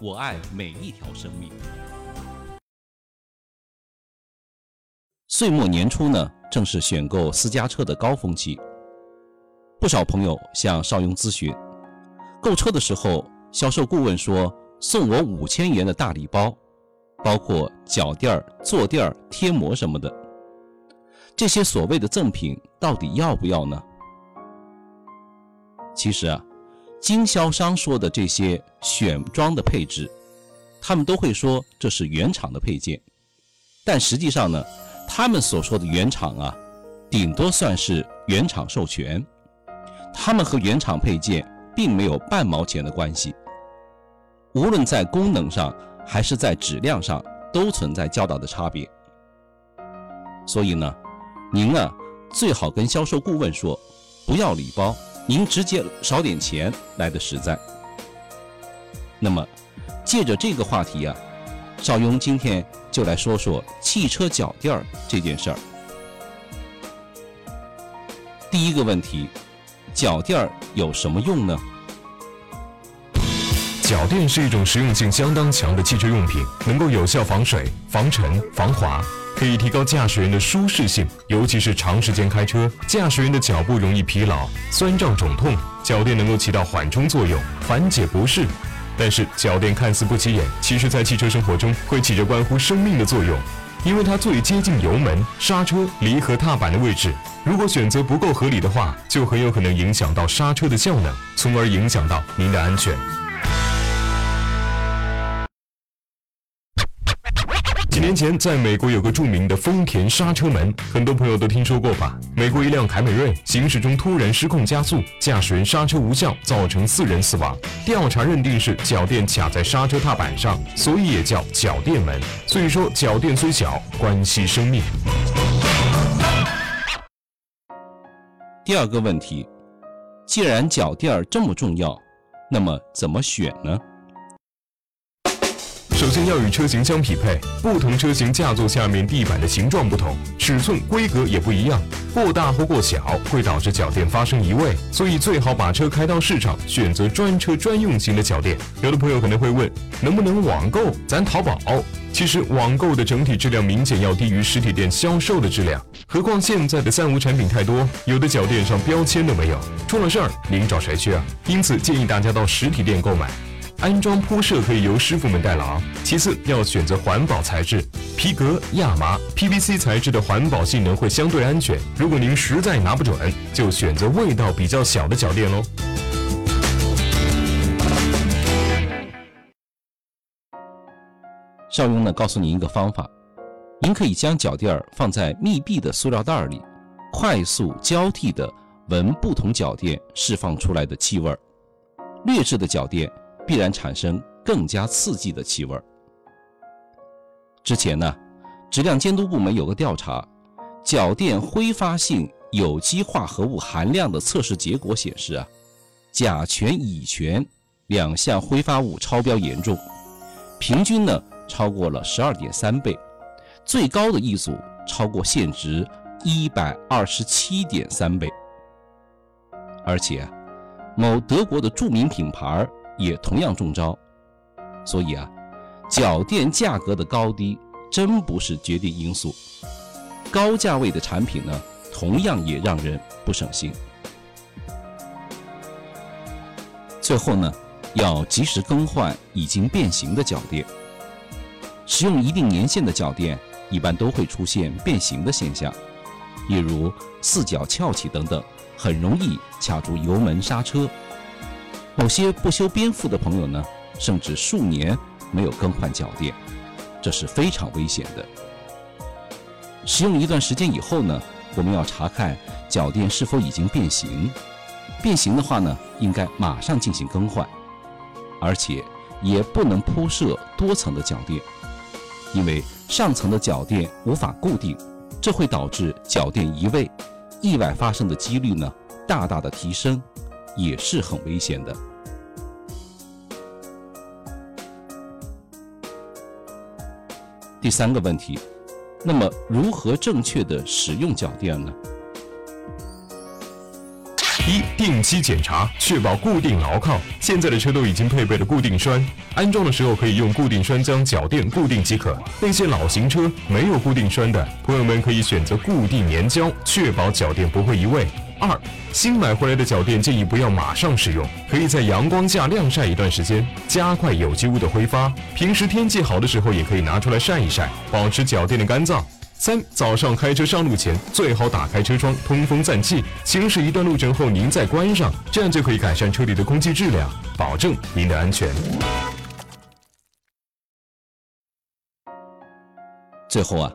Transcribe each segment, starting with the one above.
我爱每一条生命。岁末年初呢，正是选购私家车的高峰期，不少朋友向邵雍咨询，购车的时候。销售顾问说：“送我五千元的大礼包，包括脚垫、坐垫、贴膜什么的。这些所谓的赠品到底要不要呢？”其实啊，经销商说的这些选装的配置，他们都会说这是原厂的配件，但实际上呢，他们所说的原厂啊，顶多算是原厂授权，他们和原厂配件并没有半毛钱的关系。无论在功能上还是在质量上，都存在较大的差别。所以呢，您呢最好跟销售顾问说，不要礼包，您直接少点钱来的实在。那么，借着这个话题啊，邵雍今天就来说说汽车脚垫这件事儿。第一个问题，脚垫有什么用呢？脚垫是一种实用性相当强的汽车用品，能够有效防水、防尘、防滑，可以提高驾驶员的舒适性。尤其是长时间开车，驾驶员的脚部容易疲劳、酸胀、肿痛，脚垫能够起到缓冲作用，缓解不适。但是，脚垫看似不起眼，其实在汽车生活中会起着关乎生命的作用，因为它最接近油门、刹车、离合踏板的位置。如果选择不够合理的话，就很有可能影响到刹车的效能，从而影响到您的安全。几年前，在美国有个著名的丰田刹车门，很多朋友都听说过吧？美国一辆凯美瑞行驶中突然失控加速，驾驶员刹车无效，造成四人死亡。调查认定是脚垫卡在刹车踏板上，所以也叫脚垫门。所以说，脚垫虽小，关系生命。第二个问题，既然脚垫这么重要，那么怎么选呢？首先要与车型相匹配，不同车型驾座下面地板的形状不同，尺寸规格也不一样，过大或过小会导致脚垫发生移位，所以最好把车开到市场，选择专车专用型的脚垫。有的朋友可能会问，能不能网购？咱淘宝？其实网购的整体质量明显要低于实体店销售的质量，何况现在的三无产品太多，有的脚垫上标签都没有，出了事儿您找谁去啊？因此建议大家到实体店购买。安装铺设可以由师傅们代劳。其次要选择环保材质，皮革、亚麻、PVC 材质的环保性能会相对安全。如果您实在拿不准，就选择味道比较小的脚垫喽。邵雍呢，告诉您一个方法，您可以将脚垫儿放在密闭的塑料袋里，快速交替的闻不同脚垫释放出来的气味儿，劣质的脚垫。必然产生更加刺激的气味。之前呢，质量监督部门有个调查，脚垫挥发性有机化合物含量的测试结果显示啊，甲醛、乙醛两项挥发物超标严重，平均呢超过了十二点三倍，最高的一组超过限值一百二十七点三倍，而且某德国的著名品牌也同样中招，所以啊，脚垫价格的高低真不是决定因素。高价位的产品呢，同样也让人不省心。最后呢，要及时更换已经变形的脚垫。使用一定年限的脚垫，一般都会出现变形的现象，例如四脚翘起等等，很容易卡住油门刹车。某些不修边幅的朋友呢，甚至数年没有更换脚垫，这是非常危险的。使用一段时间以后呢，我们要查看脚垫是否已经变形。变形的话呢，应该马上进行更换，而且也不能铺设多层的脚垫，因为上层的脚垫无法固定，这会导致脚垫移位，意外发生的几率呢大大的提升，也是很危险的。第三个问题，那么如何正确的使用脚垫呢？一、定期检查，确保固定牢靠。现在的车都已经配备了固定栓，安装的时候可以用固定栓将脚垫固定即可。那些老型车没有固定栓的朋友们，可以选择固定粘胶，确保脚垫不会移位。二、新买回来的脚垫建议不要马上使用，可以在阳光下晾晒一段时间，加快有机物的挥发。平时天气好的时候，也可以拿出来晒一晒，保持脚垫的干燥。三、早上开车上路前，最好打开车窗通风散气，行驶一段路程后您再关上，这样就可以改善车里的空气质量，保证您的安全。最后啊，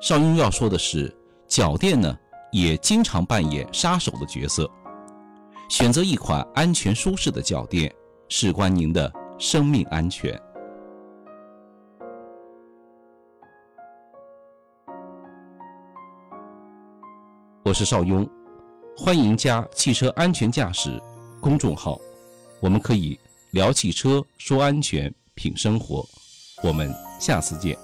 邵雍要说的是，脚垫呢也经常扮演杀手的角色。选择一款安全舒适的脚垫，事关您的生命安全。我是邵雍，欢迎加汽车安全驾驶公众号，我们可以聊汽车、说安全、品生活。我们下次见。